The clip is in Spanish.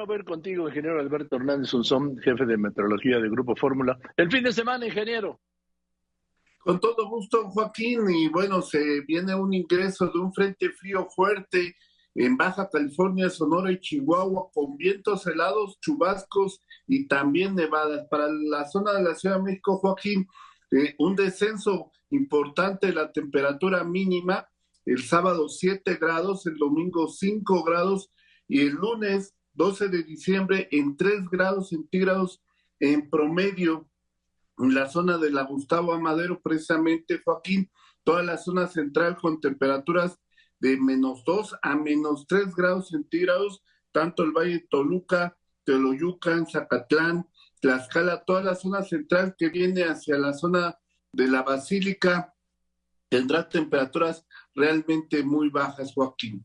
a ver contigo, ingeniero Alberto Hernández Unzón, jefe de meteorología de Grupo Fórmula. El fin de semana, ingeniero. Con todo gusto, Joaquín. Y bueno, se viene un ingreso de un frente frío fuerte en Baja California, Sonora y Chihuahua, con vientos helados, chubascos y también nevadas. Para la zona de la Ciudad de México, Joaquín, eh, un descenso importante de la temperatura mínima, el sábado 7 grados, el domingo 5 grados y el lunes 12 de diciembre en 3 grados centígrados en promedio en la zona de la Gustavo Amadero, precisamente, Joaquín, toda la zona central con temperaturas de menos 2 a menos 3 grados centígrados, tanto el Valle de Toluca, Teoloyucan, Zacatlán, Tlaxcala, toda la zona central que viene hacia la zona de la Basílica, tendrá temperaturas realmente muy bajas, Joaquín.